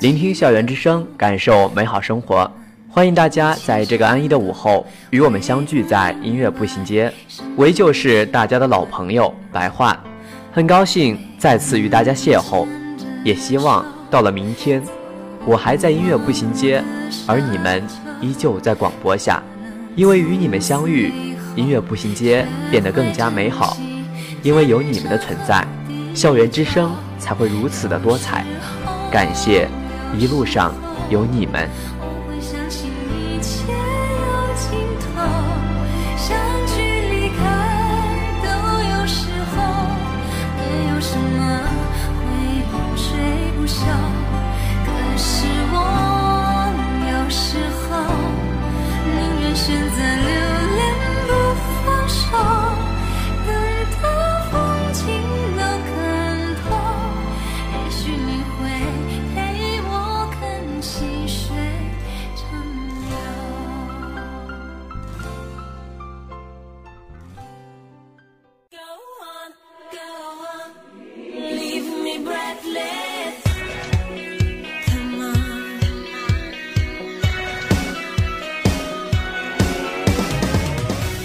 聆听校园之声，感受美好生活。欢迎大家在这个安逸的午后与我们相聚在音乐步行街。我依旧是大家的老朋友白桦，很高兴再次与大家邂逅，也希望到了明天，我还在音乐步行街，而你们依旧在广播下，因为与你们相遇，音乐步行街变得更加美好。因为有你们的存在，校园之声才会如此的多彩。感谢一路上有你们。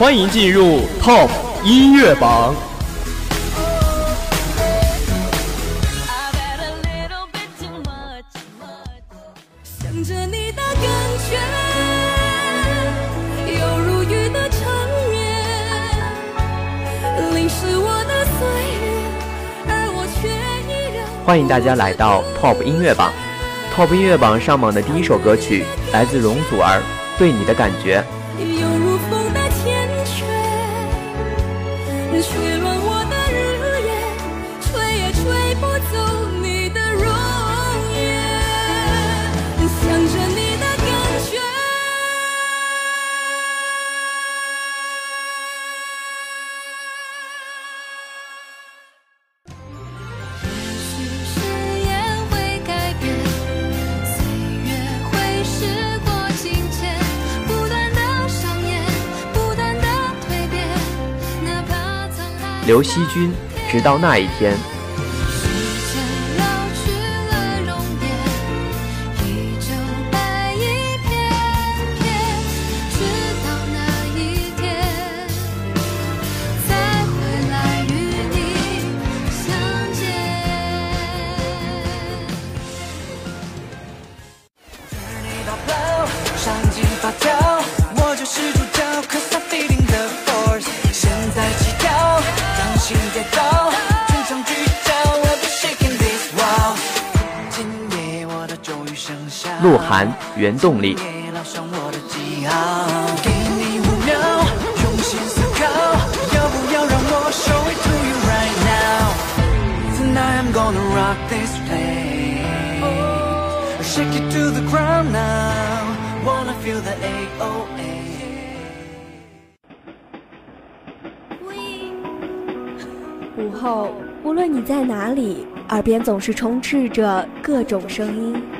欢迎进入 Top 音乐榜。I've had a little bit too much. 想着你的感觉，犹如雨的缠绵，淋湿我的岁月，而我却依然。欢迎大家来到 Top 音乐榜。Top 音乐榜上榜的第一首歌曲来自容祖儿，《对你的感觉》。刘惜君，直到那一天。Now. Wanna feel the AOA. 午后，无论你在哪里，耳边总是充斥着各种声音。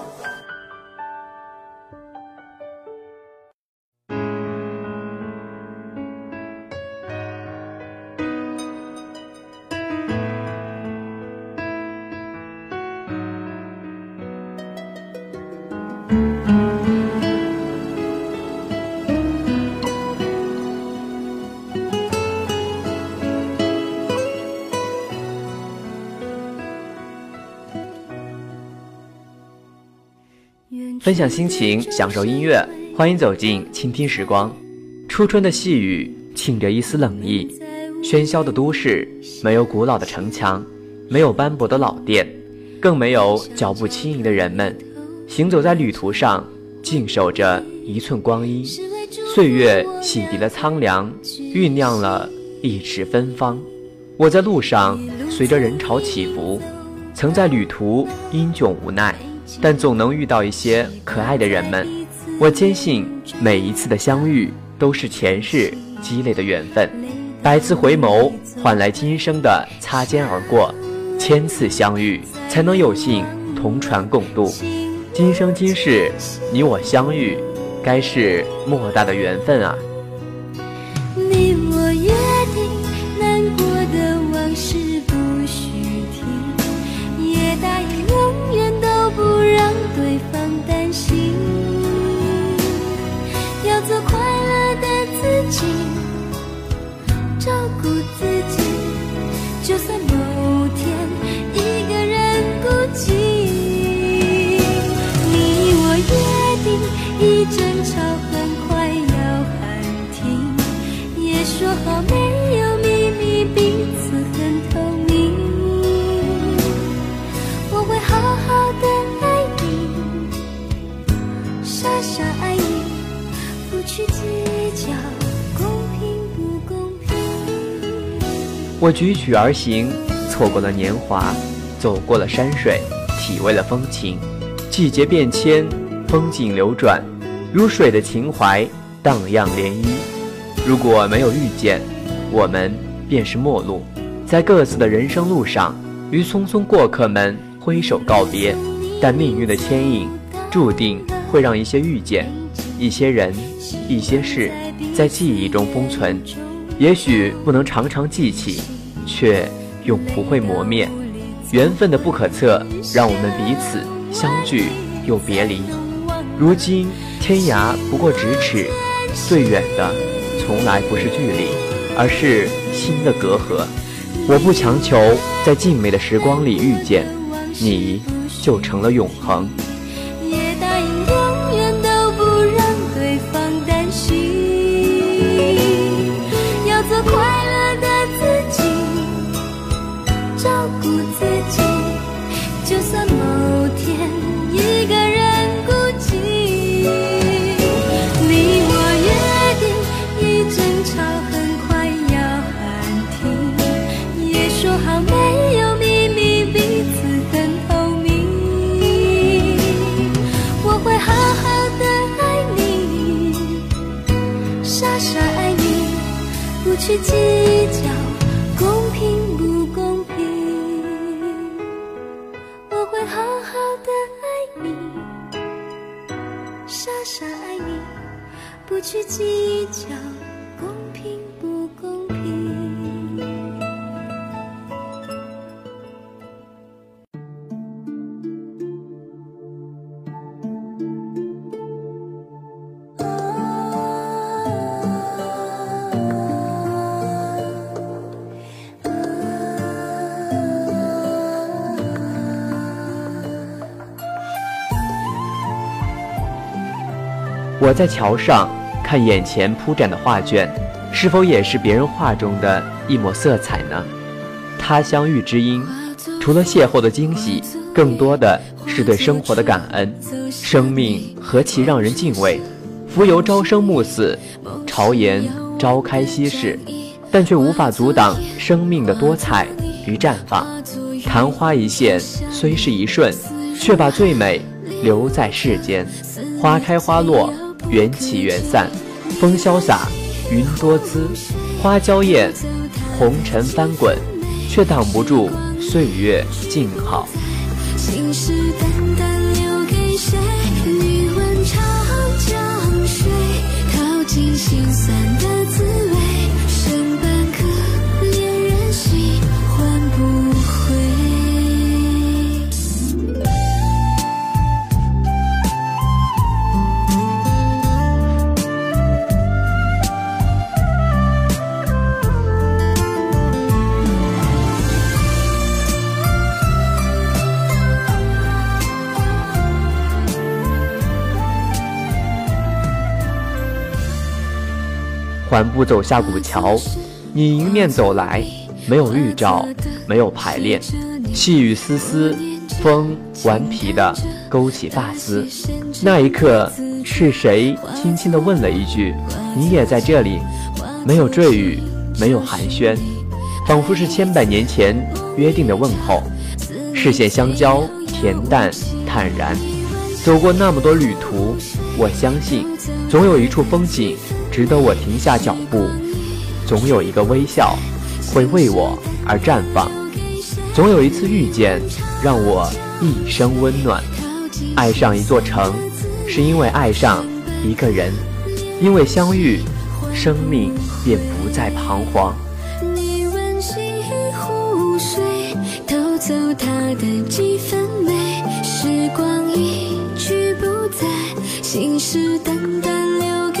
分享心情，享受音乐，欢迎走进倾听时光。初春的细雨沁着一丝冷意，喧嚣的都市没有古老的城墙，没有斑驳的老店，更没有脚步轻盈的人们。行走在旅途上，静守着一寸光阴。岁月洗涤了苍凉，酝酿了一池芬芳。我在路上，随着人潮起伏，曾在旅途英迥无奈。但总能遇到一些可爱的人们，我坚信每一次的相遇都是前世积累的缘分，百次回眸换来今生的擦肩而过，千次相遇才能有幸同船共度，今生今世你我相遇，该是莫大的缘分啊！己，照顾自己，就算某天一个人孤寂。你我约定，一争吵很快要喊停，也说好没有秘密，彼此很透明。我会好好的爱你，傻傻爱你，不去计较我举曲而行，错过了年华，走过了山水，体味了风情。季节变迁，风景流转，如水的情怀荡漾涟漪。如果没有遇见，我们便是陌路，在各自的人生路上，与匆匆过客们挥手告别。但命运的牵引，注定会让一些遇见、一些人、一些事，在记忆中封存。也许不能常常记起，却永不会磨灭。缘分的不可测，让我们彼此相聚又别离。如今天涯不过咫尺，最远的从来不是距离，而是心的隔阂。我不强求在静美的时光里遇见你，就成了永恒。好好的爱你，傻傻爱你，不去计较。我在桥上看眼前铺展的画卷，是否也是别人画中的一抹色彩呢？他乡遇知音，除了邂逅的惊喜，更多的是对生活的感恩。生命何其让人敬畏！浮游朝生暮死，朝颜朝开夕逝，但却无法阻挡生命的多彩与绽放。昙花一现虽是一瞬，却把最美留在世间。花开花落，缘起缘散，风潇洒，云多姿，花娇艳，红尘翻滚，却挡不住岁月静好。信誓旦旦留给谁？你问长江水，淘尽心酸的滋缓步走下古桥，你迎面走来，没有预兆，没有排练，细雨丝丝，风顽皮地勾起发丝。那一刻，是谁轻轻地问了一句：“你也在这里？”没有赘语，没有寒暄，仿佛是千百年前约定的问候。视线相交，恬淡坦然。走过那么多旅途，我相信，总有一处风景。值得我停下脚步，总有一个微笑会为我而绽放，总有一次遇见让我一生温暖。爱上一座城，是因为爱上一个人，因为相遇，生命便不再彷徨。你问西湖水，偷走它的几分美。时光一去不再，信誓旦旦留给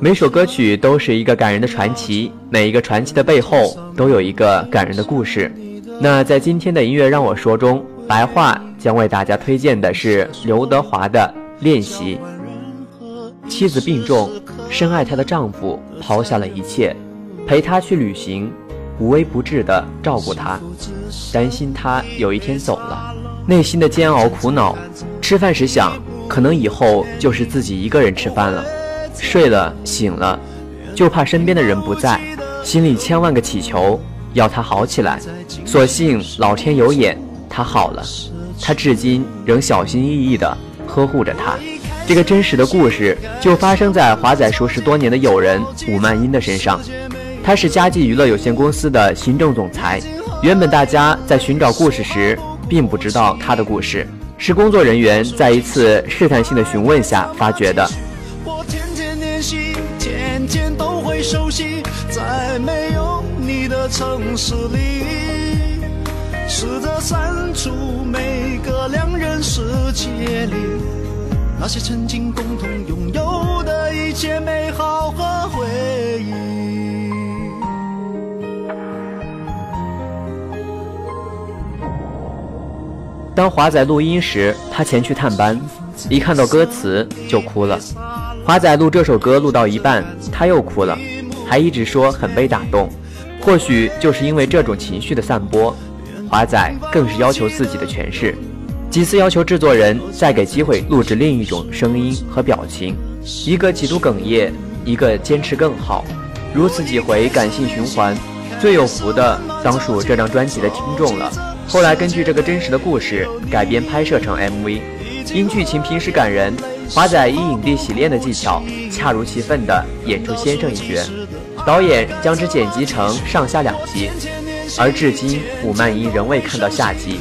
每首歌曲都是一个感人的传奇，每一个传奇的背后都有一个感人的故事。那在今天的音乐让我说中，白话将为大家推荐的是刘德华的《练习》。妻子病重，深爱她的丈夫抛下了一切，陪她去旅行，无微不至的照顾她，担心她有一天走了，内心的煎熬苦恼。吃饭时想，可能以后就是自己一个人吃饭了。睡了醒了，就怕身边的人不在，心里千万个祈求，要他好起来。所幸老天有眼，他好了。他至今仍小心翼翼地呵护着他。这个真实的故事就发生在华仔熟识多年的友人武曼英的身上。他是佳绩娱乐有限公司的行政总裁。原本大家在寻找故事时，并不知道他的故事，是工作人员在一次试探性的询问下发觉的。熟悉，在没有你的城市里，试着删除每个两人世界里那些曾经共同拥有的一切美好和回忆。当华仔录音时，他前去探班，一看到歌词就哭了。华仔录这首歌录到一半，他又哭了，还一直说很被打动。或许就是因为这种情绪的散播，华仔更是要求自己的诠释，几次要求制作人再给机会录制另一种声音和表情，一个极度哽咽，一个坚持更好，如此几回感性循环，最有福的当属这张专辑的听众了。后来根据这个真实的故事改编拍摄成 MV，因剧情平实感人，华仔以影帝洗练的技巧，恰如其分地演出先生一角。导演将之剪辑成上下两集，而至今伍曼怡仍未看到下集，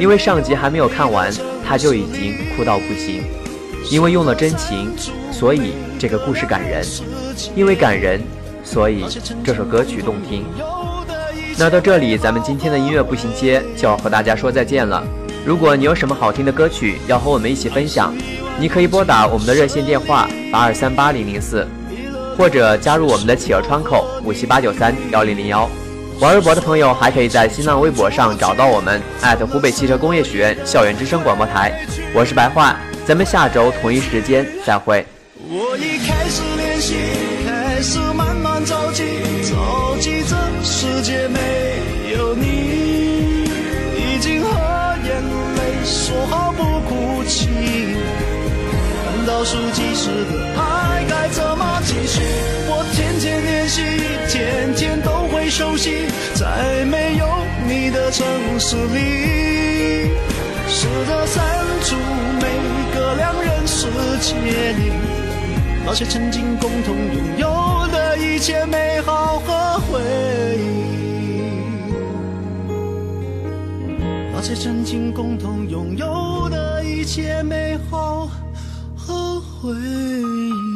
因为上集还没有看完，他就已经哭到不行。因为用了真情，所以这个故事感人；因为感人，所以这首歌曲动听。那到这里，咱们今天的音乐步行街就要和大家说再见了。如果你有什么好听的歌曲要和我们一起分享，你可以拨打我们的热线电话八二三八零零四，或者加入我们的企鹅窗口五七八九三幺零零幺。玩微博的朋友还可以在新浪微博上找到我们湖北汽车工业学院校园之声广播台。我是白话，咱们下周同一时间再会。我已开始练习，开始慢慢数计时的爱该怎么继续？我天天练习，天天都会熟悉，在没有你的城市里，试着删除每个两人世界里。那些曾经共同拥有的一切美好和回忆，那些曾经共同拥有的一切美好回忆。